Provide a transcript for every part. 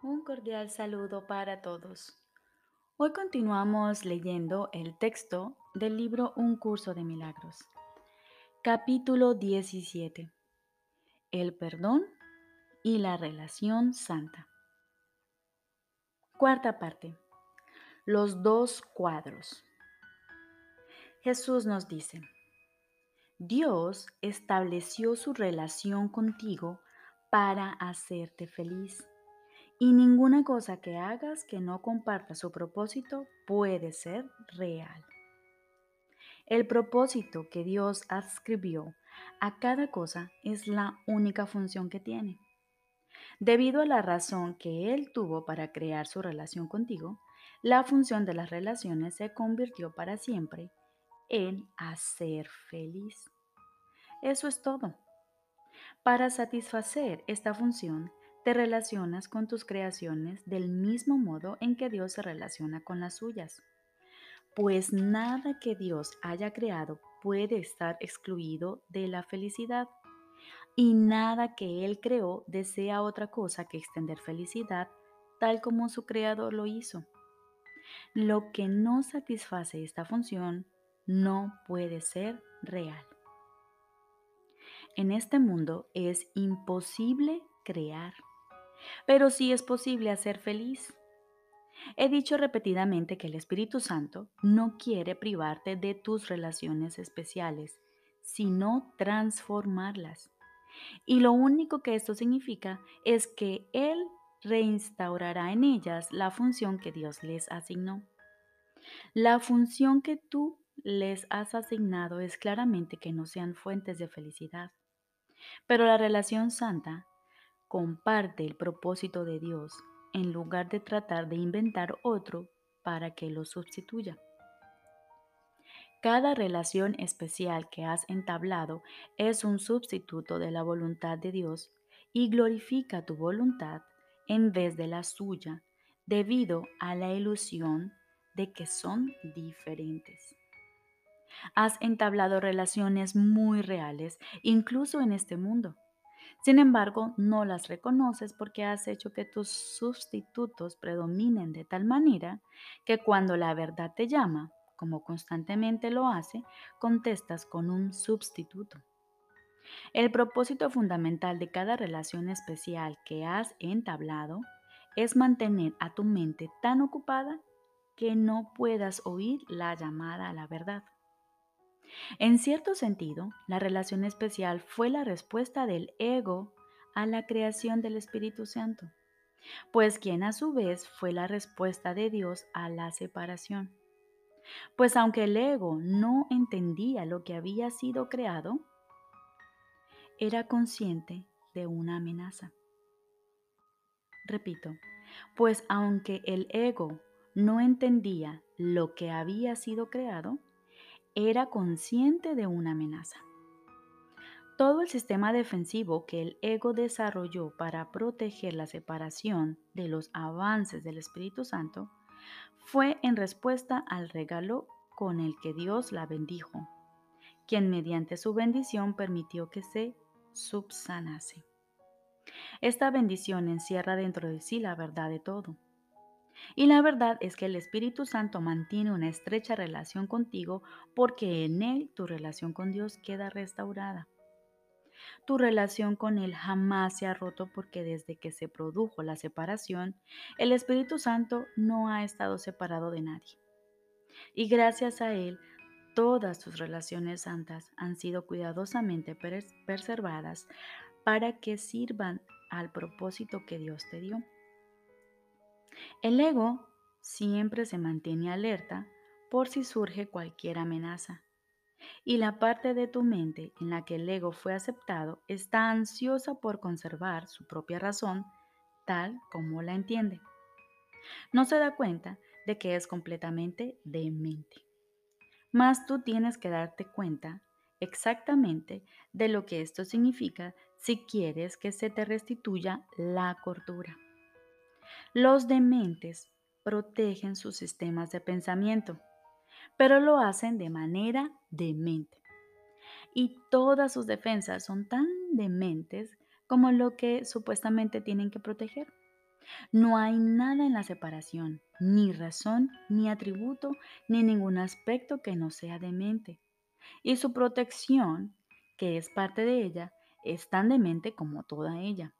Un cordial saludo para todos. Hoy continuamos leyendo el texto del libro Un curso de milagros. Capítulo 17. El perdón y la relación santa. Cuarta parte. Los dos cuadros. Jesús nos dice, Dios estableció su relación contigo para hacerte feliz y ninguna cosa que hagas que no comparta su propósito puede ser real. El propósito que Dios adscribió a cada cosa es la única función que tiene. Debido a la razón que Él tuvo para crear su relación contigo, la función de las relaciones se convirtió para siempre en hacer feliz. Eso es todo. Para satisfacer esta función, te relacionas con tus creaciones del mismo modo en que Dios se relaciona con las suyas. Pues nada que Dios haya creado puede estar excluido de la felicidad. Y nada que Él creó desea otra cosa que extender felicidad tal como su creador lo hizo. Lo que no satisface esta función no puede ser real. En este mundo es imposible crear pero sí es posible hacer feliz. He dicho repetidamente que el Espíritu Santo no quiere privarte de tus relaciones especiales, sino transformarlas. Y lo único que esto significa es que Él reinstaurará en ellas la función que Dios les asignó. La función que tú les has asignado es claramente que no sean fuentes de felicidad. Pero la relación santa comparte el propósito de Dios en lugar de tratar de inventar otro para que lo sustituya. Cada relación especial que has entablado es un sustituto de la voluntad de Dios y glorifica tu voluntad en vez de la suya debido a la ilusión de que son diferentes. Has entablado relaciones muy reales, incluso en este mundo sin embargo, no las reconoces porque has hecho que tus sustitutos predominen de tal manera que cuando la verdad te llama, como constantemente lo hace, contestas con un sustituto. El propósito fundamental de cada relación especial que has entablado es mantener a tu mente tan ocupada que no puedas oír la llamada a la verdad. En cierto sentido, la relación especial fue la respuesta del ego a la creación del Espíritu Santo, pues quien a su vez fue la respuesta de Dios a la separación. Pues aunque el ego no entendía lo que había sido creado, era consciente de una amenaza. Repito, pues aunque el ego no entendía lo que había sido creado, era consciente de una amenaza. Todo el sistema defensivo que el ego desarrolló para proteger la separación de los avances del Espíritu Santo fue en respuesta al regalo con el que Dios la bendijo, quien mediante su bendición permitió que se subsanase. Esta bendición encierra dentro de sí la verdad de todo y la verdad es que el Espíritu Santo mantiene una estrecha relación contigo porque en Él tu relación con Dios queda restaurada. Tu relación con Él jamás se ha roto porque desde que se produjo la separación, el Espíritu Santo no ha estado separado de nadie. Y gracias a Él, todas tus relaciones santas han sido cuidadosamente preservadas para que sirvan al propósito que Dios te dio. El ego siempre se mantiene alerta por si surge cualquier amenaza. Y la parte de tu mente en la que el ego fue aceptado está ansiosa por conservar su propia razón tal como la entiende. No se da cuenta de que es completamente demente. Mas tú tienes que darte cuenta exactamente de lo que esto significa si quieres que se te restituya la cordura. Los dementes protegen sus sistemas de pensamiento, pero lo hacen de manera demente. Y todas sus defensas son tan dementes como lo que supuestamente tienen que proteger. No hay nada en la separación, ni razón, ni atributo, ni ningún aspecto que no sea demente. Y su protección, que es parte de ella, es tan demente como toda ella.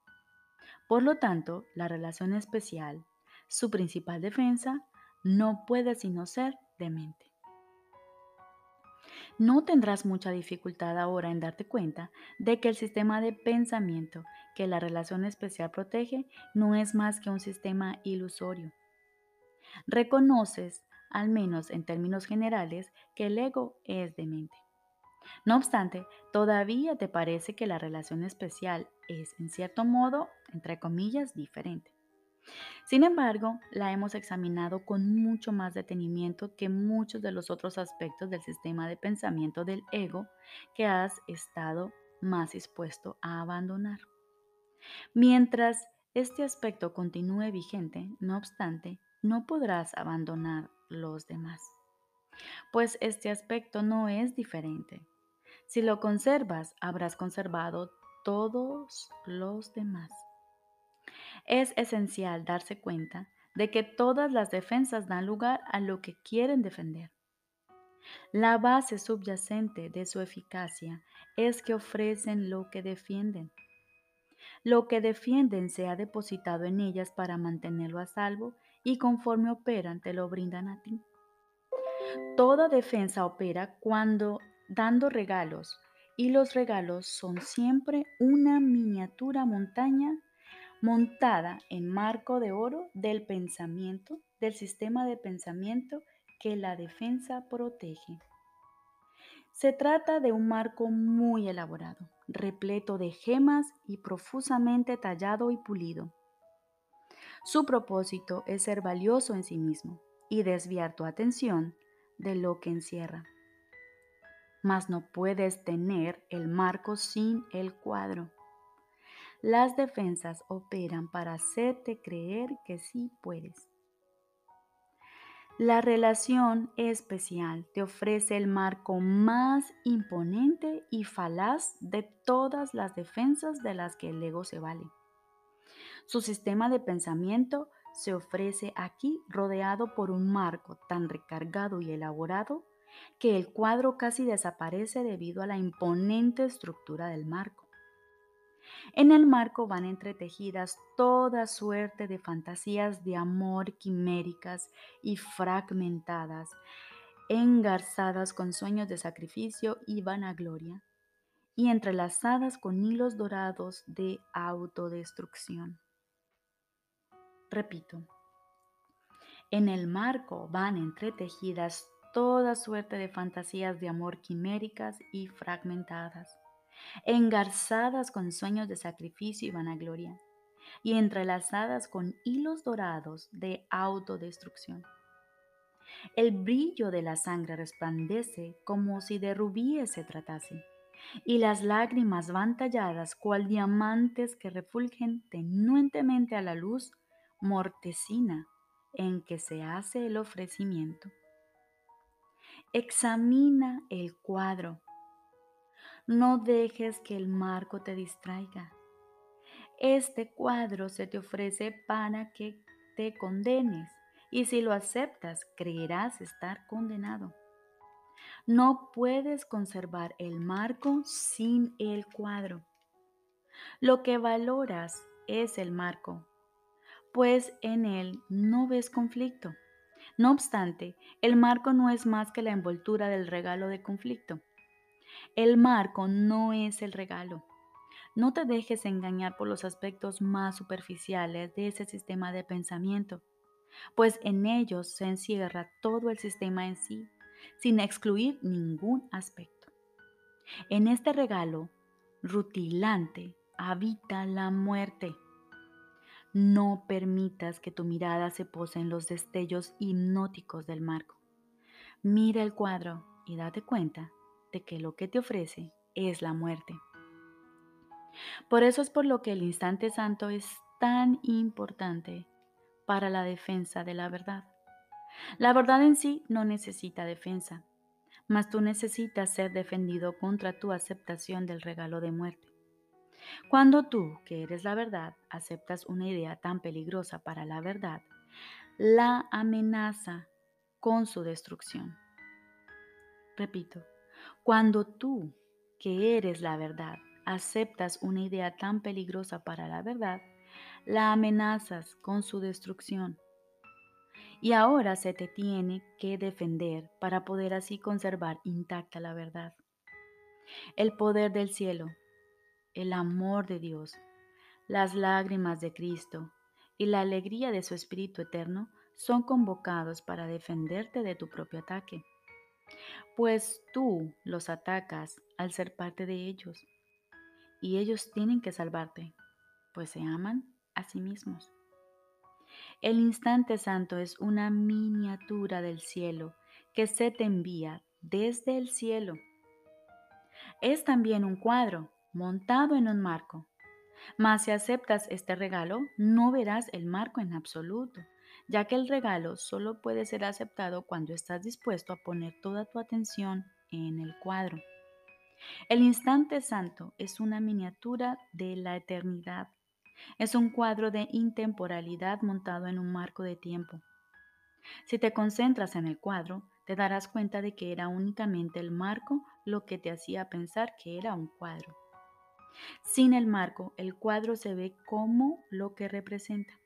Por lo tanto, la relación especial, su principal defensa, no puede sino ser demente. No tendrás mucha dificultad ahora en darte cuenta de que el sistema de pensamiento que la relación especial protege no es más que un sistema ilusorio. Reconoces, al menos en términos generales, que el ego es demente. No obstante, todavía te parece que la relación especial es, en cierto modo, entre comillas, diferente. Sin embargo, la hemos examinado con mucho más detenimiento que muchos de los otros aspectos del sistema de pensamiento del ego que has estado más dispuesto a abandonar. Mientras este aspecto continúe vigente, no obstante, no podrás abandonar los demás, pues este aspecto no es diferente. Si lo conservas, habrás conservado todos los demás. Es esencial darse cuenta de que todas las defensas dan lugar a lo que quieren defender. La base subyacente de su eficacia es que ofrecen lo que defienden. Lo que defienden se ha depositado en ellas para mantenerlo a salvo y conforme operan te lo brindan a ti. Toda defensa opera cuando dando regalos y los regalos son siempre una miniatura montaña montada en marco de oro del pensamiento, del sistema de pensamiento que la defensa protege. Se trata de un marco muy elaborado, repleto de gemas y profusamente tallado y pulido. Su propósito es ser valioso en sí mismo y desviar tu atención de lo que encierra. Mas no puedes tener el marco sin el cuadro. Las defensas operan para hacerte creer que sí puedes. La relación especial te ofrece el marco más imponente y falaz de todas las defensas de las que el ego se vale. Su sistema de pensamiento se ofrece aquí rodeado por un marco tan recargado y elaborado que el cuadro casi desaparece debido a la imponente estructura del marco. En el marco van entretejidas toda suerte de fantasías de amor quiméricas y fragmentadas, engarzadas con sueños de sacrificio y vanagloria, y entrelazadas con hilos dorados de autodestrucción. Repito, en el marco van entretejidas toda suerte de fantasías de amor quiméricas y fragmentadas, engarzadas con sueños de sacrificio y vanagloria, y entrelazadas con hilos dorados de autodestrucción. El brillo de la sangre resplandece como si de rubíes se tratase, y las lágrimas van talladas cual diamantes que refulgen tenuentemente a la luz mortecina en que se hace el ofrecimiento. Examina el cuadro no dejes que el marco te distraiga. Este cuadro se te ofrece para que te condenes y si lo aceptas creerás estar condenado. No puedes conservar el marco sin el cuadro. Lo que valoras es el marco, pues en él no ves conflicto. No obstante, el marco no es más que la envoltura del regalo de conflicto. El marco no es el regalo. No te dejes engañar por los aspectos más superficiales de ese sistema de pensamiento, pues en ellos se encierra todo el sistema en sí, sin excluir ningún aspecto. En este regalo rutilante habita la muerte. No permitas que tu mirada se pose en los destellos hipnóticos del marco. Mira el cuadro y date cuenta de que lo que te ofrece es la muerte. Por eso es por lo que el instante santo es tan importante para la defensa de la verdad. La verdad en sí no necesita defensa, mas tú necesitas ser defendido contra tu aceptación del regalo de muerte. Cuando tú, que eres la verdad, aceptas una idea tan peligrosa para la verdad, la amenaza con su destrucción. Repito, cuando tú, que eres la verdad, aceptas una idea tan peligrosa para la verdad, la amenazas con su destrucción. Y ahora se te tiene que defender para poder así conservar intacta la verdad. El poder del cielo, el amor de Dios, las lágrimas de Cristo y la alegría de su Espíritu Eterno son convocados para defenderte de tu propio ataque. Pues tú los atacas al ser parte de ellos y ellos tienen que salvarte, pues se aman a sí mismos. El instante santo es una miniatura del cielo que se te envía desde el cielo. Es también un cuadro montado en un marco. Mas si aceptas este regalo, no verás el marco en absoluto, ya que el regalo solo puede ser aceptado cuando estás dispuesto a poner toda tu atención en el cuadro. El instante santo es una miniatura de la eternidad. Es un cuadro de intemporalidad montado en un marco de tiempo. Si te concentras en el cuadro, te darás cuenta de que era únicamente el marco lo que te hacía pensar que era un cuadro. Sin el marco, el cuadro se ve como lo que representa.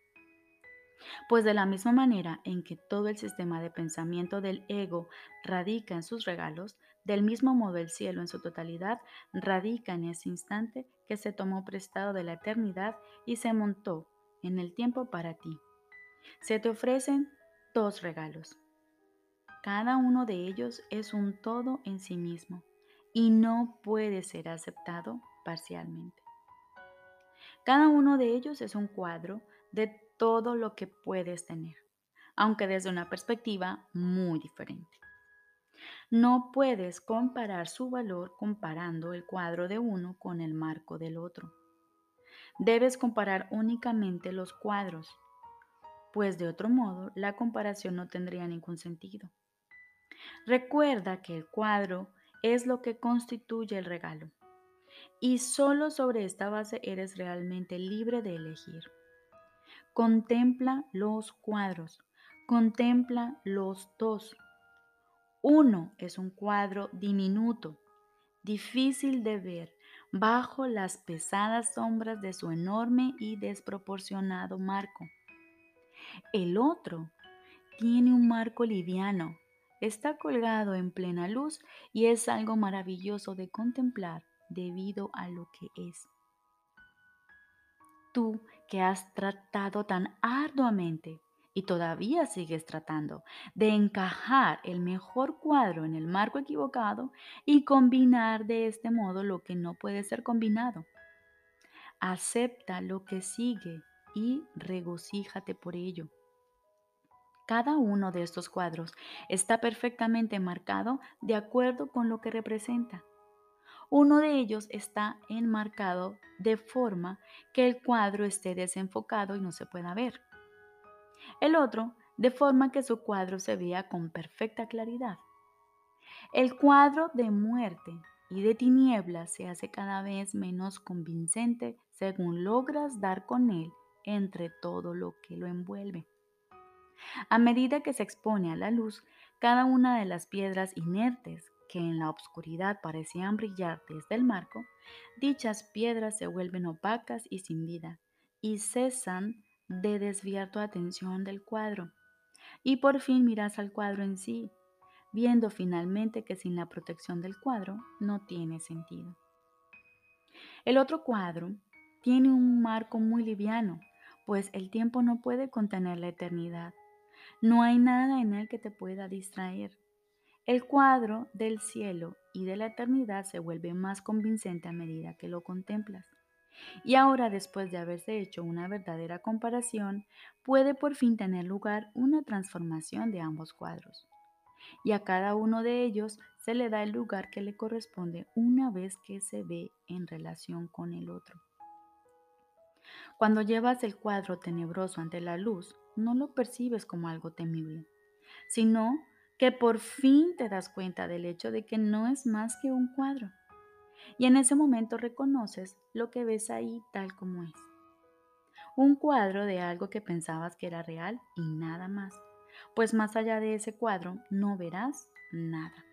Pues de la misma manera en que todo el sistema de pensamiento del ego radica en sus regalos, del mismo modo el cielo en su totalidad radica en ese instante que se tomó prestado de la eternidad y se montó en el tiempo para ti. Se te ofrecen dos regalos. Cada uno de ellos es un todo en sí mismo y no puede ser aceptado parcialmente. Cada uno de ellos es un cuadro de todo lo que puedes tener, aunque desde una perspectiva muy diferente. No puedes comparar su valor comparando el cuadro de uno con el marco del otro. Debes comparar únicamente los cuadros, pues de otro modo la comparación no tendría ningún sentido. Recuerda que el cuadro es lo que constituye el regalo y solo sobre esta base eres realmente libre de elegir. Contempla los cuadros, contempla los dos. Uno es un cuadro diminuto, difícil de ver bajo las pesadas sombras de su enorme y desproporcionado marco. El otro tiene un marco liviano, está colgado en plena luz y es algo maravilloso de contemplar debido a lo que es. Tú que has tratado tan arduamente y todavía sigues tratando de encajar el mejor cuadro en el marco equivocado y combinar de este modo lo que no puede ser combinado. Acepta lo que sigue y regocíjate por ello. Cada uno de estos cuadros está perfectamente marcado de acuerdo con lo que representa. Uno de ellos está enmarcado de forma que el cuadro esté desenfocado y no se pueda ver. El otro de forma que su cuadro se vea con perfecta claridad. El cuadro de muerte y de tinieblas se hace cada vez menos convincente según logras dar con él entre todo lo que lo envuelve. A medida que se expone a la luz, cada una de las piedras inertes que en la oscuridad parecían brillar desde el marco, dichas piedras se vuelven opacas y sin vida, y cesan de desviar tu atención del cuadro. Y por fin miras al cuadro en sí, viendo finalmente que sin la protección del cuadro no tiene sentido. El otro cuadro tiene un marco muy liviano, pues el tiempo no puede contener la eternidad. No hay nada en él que te pueda distraer. El cuadro del cielo y de la eternidad se vuelve más convincente a medida que lo contemplas. Y ahora, después de haberse hecho una verdadera comparación, puede por fin tener lugar una transformación de ambos cuadros. Y a cada uno de ellos se le da el lugar que le corresponde una vez que se ve en relación con el otro. Cuando llevas el cuadro tenebroso ante la luz, no lo percibes como algo temible, sino que por fin te das cuenta del hecho de que no es más que un cuadro Y en ese momento reconoces lo que ves ahí tal como es. Un cuadro de algo que pensabas que era real y nada más. Pues más allá de ese cuadro no verás nada.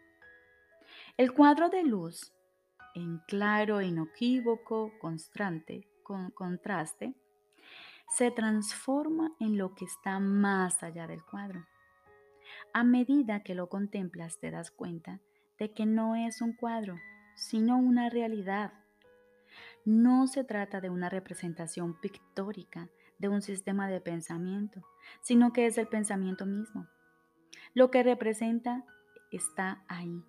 El cuadro de luz, en claro, inequívoco, constante, con contraste, se transforma en lo que está más allá del cuadro. A medida que lo contemplas te das cuenta de que no es un cuadro, sino una realidad. No se trata de una representación pictórica de un sistema de pensamiento, sino que es el pensamiento mismo. Lo que representa está ahí.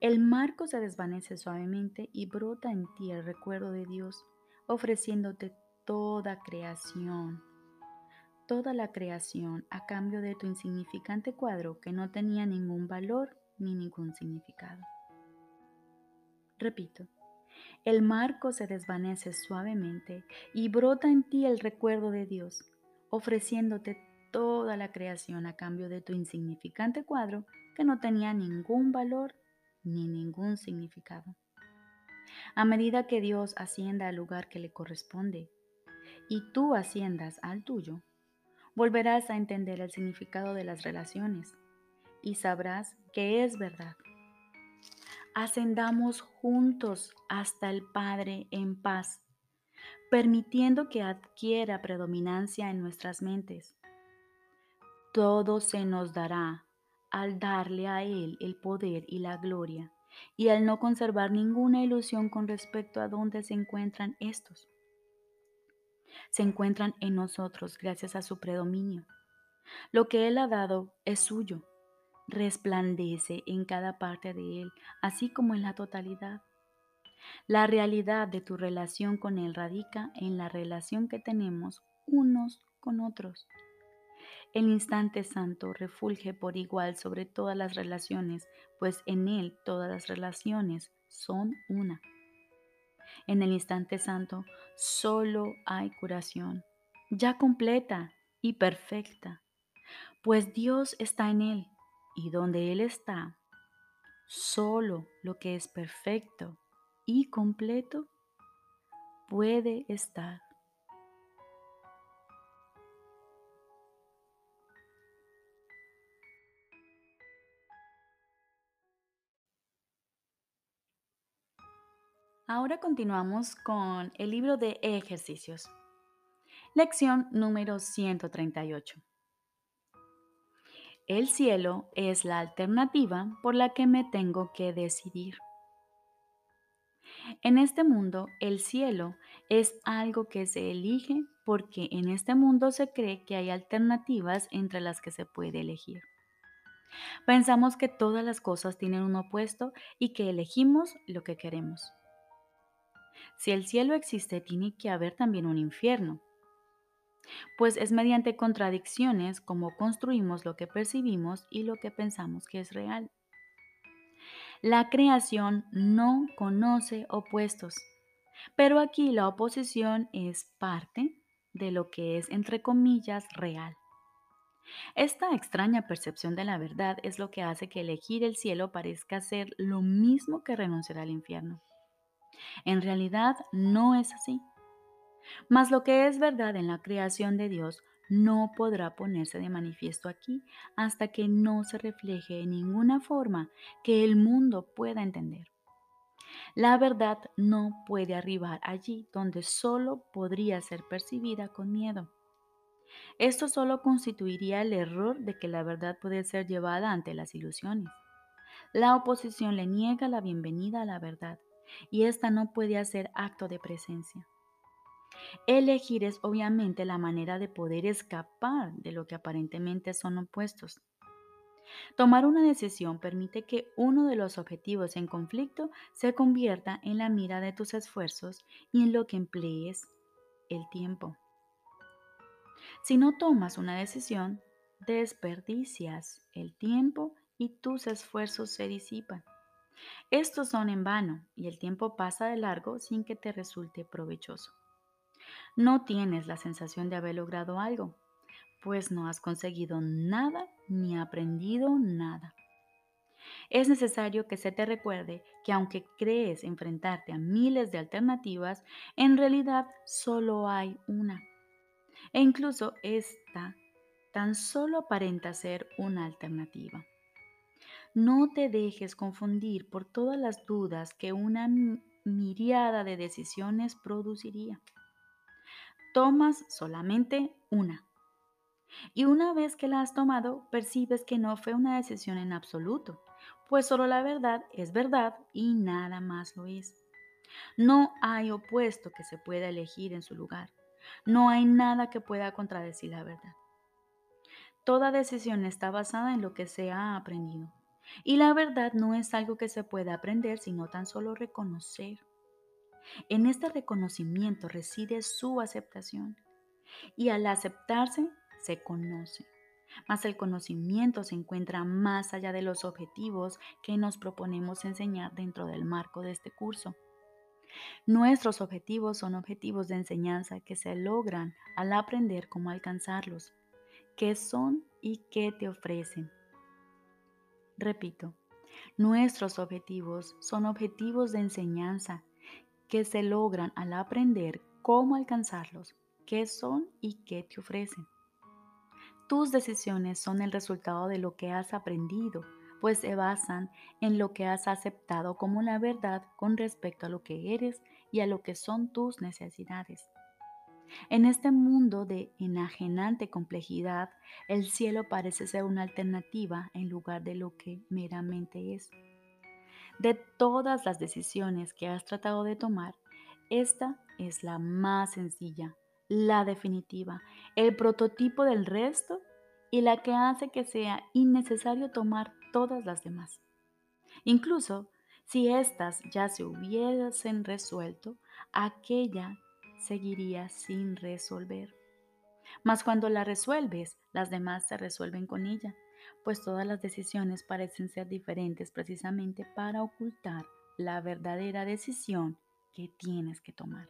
El marco se desvanece suavemente y brota en ti el recuerdo de Dios, ofreciéndote toda creación, toda la creación a cambio de tu insignificante cuadro que no tenía ningún valor ni ningún significado. Repito, el marco se desvanece suavemente y brota en ti el recuerdo de Dios, ofreciéndote toda la creación a cambio de tu insignificante cuadro que no tenía ningún valor ni ningún significado. A medida que Dios ascienda al lugar que le corresponde y tú asciendas al tuyo, volverás a entender el significado de las relaciones y sabrás que es verdad. Ascendamos juntos hasta el Padre en paz, permitiendo que adquiera predominancia en nuestras mentes. Todo se nos dará al darle a Él el poder y la gloria, y al no conservar ninguna ilusión con respecto a dónde se encuentran estos se encuentran en nosotros gracias a su predominio. Lo que Él ha dado es suyo, resplandece en cada parte de Él, así como en la totalidad. La realidad de tu relación con Él radica en la relación que tenemos unos con otros. El instante santo refulge por igual sobre todas las relaciones, pues en Él todas las relaciones son una. En el instante santo solo hay curación, ya completa y perfecta, pues Dios está en Él y donde Él está, solo lo que es perfecto y completo puede estar. Ahora continuamos con el libro de ejercicios. Lección número 138. El cielo es la alternativa por la que me tengo que decidir. En este mundo, el cielo es algo que se elige porque en este mundo se cree que hay alternativas entre las que se puede elegir. Pensamos que todas las cosas tienen un opuesto y que elegimos lo que queremos. Si el cielo existe, tiene que haber también un infierno, pues es mediante contradicciones como construimos lo que percibimos y lo que pensamos que es real. La creación no conoce opuestos, pero aquí la oposición es parte de lo que es, entre comillas, real. Esta extraña percepción de la verdad es lo que hace que elegir el cielo parezca ser lo mismo que renunciar al infierno. En realidad no es así. Mas lo que es verdad en la creación de Dios no podrá ponerse de manifiesto aquí hasta que no se refleje en ninguna forma que el mundo pueda entender. La verdad no puede arribar allí donde solo podría ser percibida con miedo. Esto solo constituiría el error de que la verdad puede ser llevada ante las ilusiones. La oposición le niega la bienvenida a la verdad y ésta no puede hacer acto de presencia. Elegir es obviamente la manera de poder escapar de lo que aparentemente son opuestos. Tomar una decisión permite que uno de los objetivos en conflicto se convierta en la mira de tus esfuerzos y en lo que emplees el tiempo. Si no tomas una decisión, desperdicias el tiempo y tus esfuerzos se disipan. Estos son en vano y el tiempo pasa de largo sin que te resulte provechoso. No tienes la sensación de haber logrado algo, pues no has conseguido nada ni aprendido nada. Es necesario que se te recuerde que aunque crees enfrentarte a miles de alternativas, en realidad solo hay una. E incluso esta tan solo aparenta ser una alternativa. No te dejes confundir por todas las dudas que una miriada de decisiones produciría. Tomas solamente una. Y una vez que la has tomado, percibes que no fue una decisión en absoluto, pues solo la verdad es verdad y nada más lo es. No hay opuesto que se pueda elegir en su lugar. No hay nada que pueda contradecir la verdad. Toda decisión está basada en lo que se ha aprendido. Y la verdad no es algo que se pueda aprender, sino tan solo reconocer. En este reconocimiento reside su aceptación. Y al aceptarse, se conoce. Mas el conocimiento se encuentra más allá de los objetivos que nos proponemos enseñar dentro del marco de este curso. Nuestros objetivos son objetivos de enseñanza que se logran al aprender cómo alcanzarlos, qué son y qué te ofrecen. Repito, nuestros objetivos son objetivos de enseñanza que se logran al aprender cómo alcanzarlos, qué son y qué te ofrecen. Tus decisiones son el resultado de lo que has aprendido, pues se basan en lo que has aceptado como la verdad con respecto a lo que eres y a lo que son tus necesidades. En este mundo de enajenante complejidad, el cielo parece ser una alternativa en lugar de lo que meramente es. De todas las decisiones que has tratado de tomar, esta es la más sencilla, la definitiva, el prototipo del resto y la que hace que sea innecesario tomar todas las demás. Incluso si éstas ya se hubiesen resuelto, aquella seguiría sin resolver. Mas cuando la resuelves, las demás se resuelven con ella, pues todas las decisiones parecen ser diferentes precisamente para ocultar la verdadera decisión que tienes que tomar.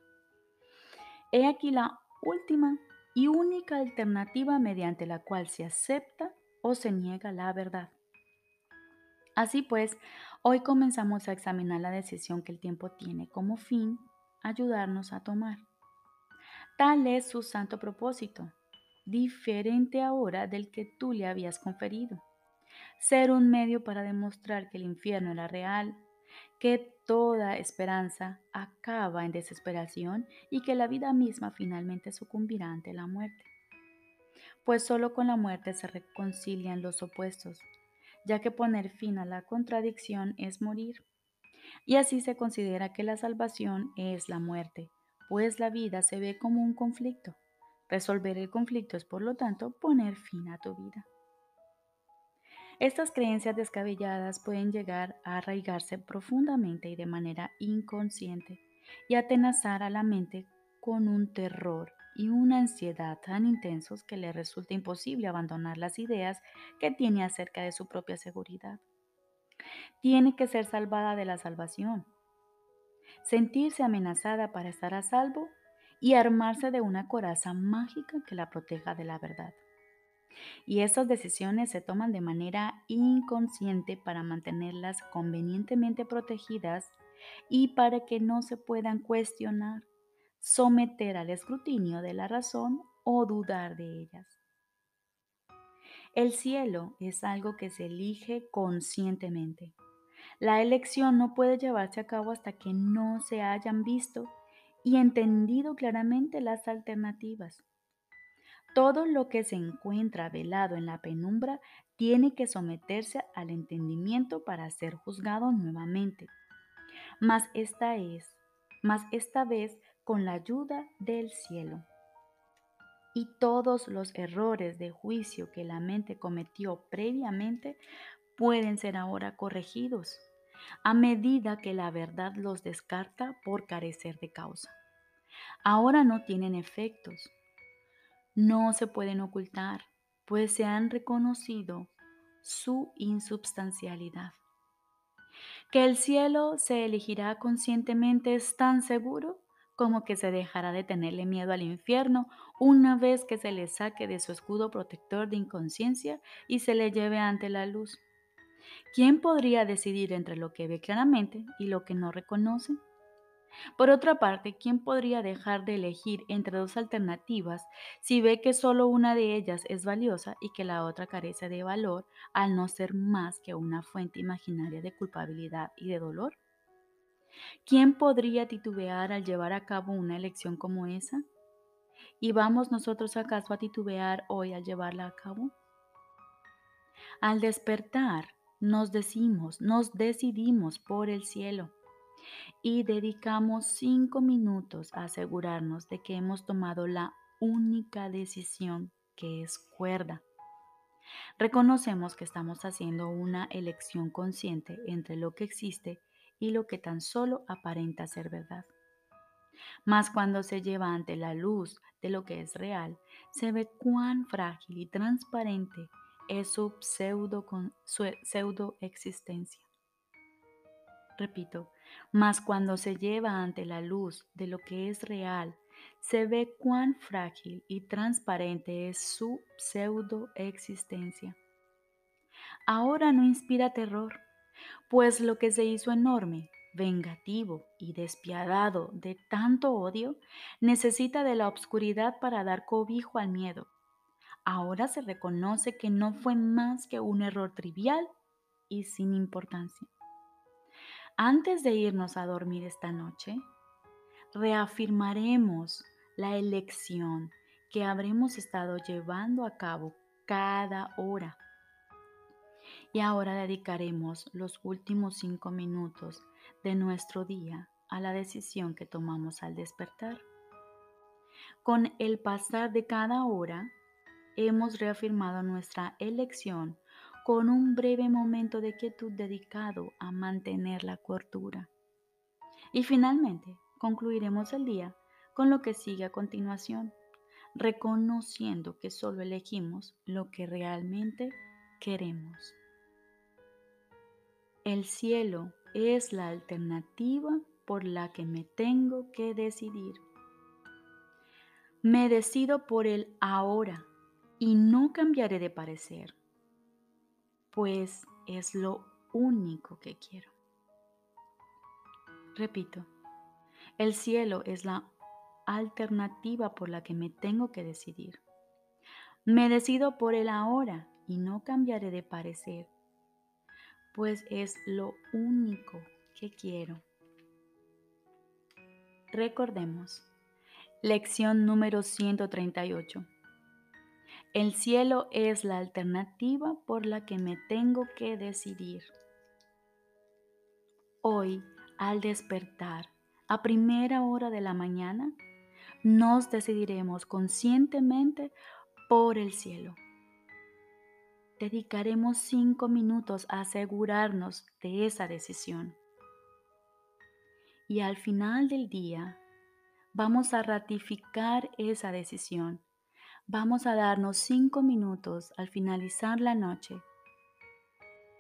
He aquí la última y única alternativa mediante la cual se acepta o se niega la verdad. Así pues, hoy comenzamos a examinar la decisión que el tiempo tiene como fin ayudarnos a tomar. Tal es su santo propósito, diferente ahora del que tú le habías conferido. Ser un medio para demostrar que el infierno era real, que toda esperanza acaba en desesperación y que la vida misma finalmente sucumbirá ante la muerte. Pues solo con la muerte se reconcilian los opuestos, ya que poner fin a la contradicción es morir. Y así se considera que la salvación es la muerte, pues la vida se ve como un conflicto. Resolver el conflicto es, por lo tanto, poner fin a tu vida. Estas creencias descabelladas pueden llegar a arraigarse profundamente y de manera inconsciente y atenazar a la mente con un terror y una ansiedad tan intensos que le resulta imposible abandonar las ideas que tiene acerca de su propia seguridad. Tiene que ser salvada de la salvación, sentirse amenazada para estar a salvo y armarse de una coraza mágica que la proteja de la verdad. Y esas decisiones se toman de manera inconsciente para mantenerlas convenientemente protegidas y para que no se puedan cuestionar, someter al escrutinio de la razón o dudar de ellas. El cielo es algo que se elige conscientemente. La elección no puede llevarse a cabo hasta que no se hayan visto y entendido claramente las alternativas. Todo lo que se encuentra velado en la penumbra tiene que someterse al entendimiento para ser juzgado nuevamente. Mas esta es, mas esta vez con la ayuda del cielo. Y todos los errores de juicio que la mente cometió previamente pueden ser ahora corregidos a medida que la verdad los descarta por carecer de causa. Ahora no tienen efectos, no se pueden ocultar, pues se han reconocido su insubstancialidad. Que el cielo se elegirá conscientemente es tan seguro como que se dejará de tenerle miedo al infierno una vez que se le saque de su escudo protector de inconsciencia y se le lleve ante la luz. ¿Quién podría decidir entre lo que ve claramente y lo que no reconoce? Por otra parte, ¿quién podría dejar de elegir entre dos alternativas si ve que solo una de ellas es valiosa y que la otra carece de valor al no ser más que una fuente imaginaria de culpabilidad y de dolor? ¿Quién podría titubear al llevar a cabo una elección como esa? ¿Y vamos nosotros acaso a titubear hoy al llevarla a cabo? Al despertar, nos decimos, nos decidimos por el cielo y dedicamos cinco minutos a asegurarnos de que hemos tomado la única decisión que es cuerda. Reconocemos que estamos haciendo una elección consciente entre lo que existe y lo que tan solo aparenta ser verdad. Mas cuando se lleva ante la luz de lo que es real, se ve cuán frágil y transparente es su pseudo, existencia. Repito, mas cuando se lleva ante la luz de lo que es real, se ve cuán frágil y transparente es su pseudo existencia. Ahora no inspira terror, pues lo que se hizo enorme, vengativo y despiadado de tanto odio, necesita de la obscuridad para dar cobijo al miedo. Ahora se reconoce que no fue más que un error trivial y sin importancia. Antes de irnos a dormir esta noche, reafirmaremos la elección que habremos estado llevando a cabo cada hora. Y ahora dedicaremos los últimos cinco minutos de nuestro día a la decisión que tomamos al despertar. Con el pasar de cada hora, hemos reafirmado nuestra elección con un breve momento de quietud dedicado a mantener la cordura. Y finalmente concluiremos el día con lo que sigue a continuación, reconociendo que solo elegimos lo que realmente queremos. El cielo es la alternativa por la que me tengo que decidir. Me decido por el ahora y no cambiaré de parecer pues es lo único que quiero. Repito, el cielo es la alternativa por la que me tengo que decidir. Me decido por el ahora y no cambiaré de parecer, pues es lo único que quiero. Recordemos, lección número 138. El cielo es la alternativa por la que me tengo que decidir. Hoy, al despertar, a primera hora de la mañana, nos decidiremos conscientemente por el cielo. Dedicaremos cinco minutos a asegurarnos de esa decisión. Y al final del día, vamos a ratificar esa decisión Vamos a darnos cinco minutos al finalizar la noche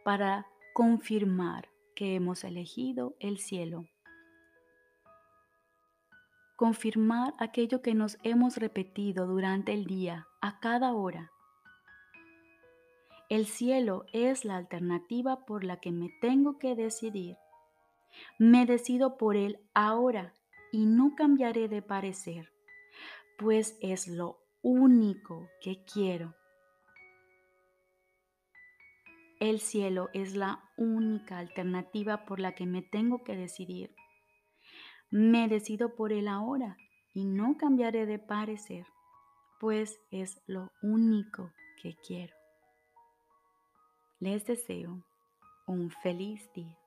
para confirmar que hemos elegido el cielo. Confirmar aquello que nos hemos repetido durante el día, a cada hora. El cielo es la alternativa por la que me tengo que decidir. Me decido por él ahora y no cambiaré de parecer, pues es lo único que quiero. El cielo es la única alternativa por la que me tengo que decidir. Me decido por él ahora y no cambiaré de parecer, pues es lo único que quiero. Les deseo un feliz día.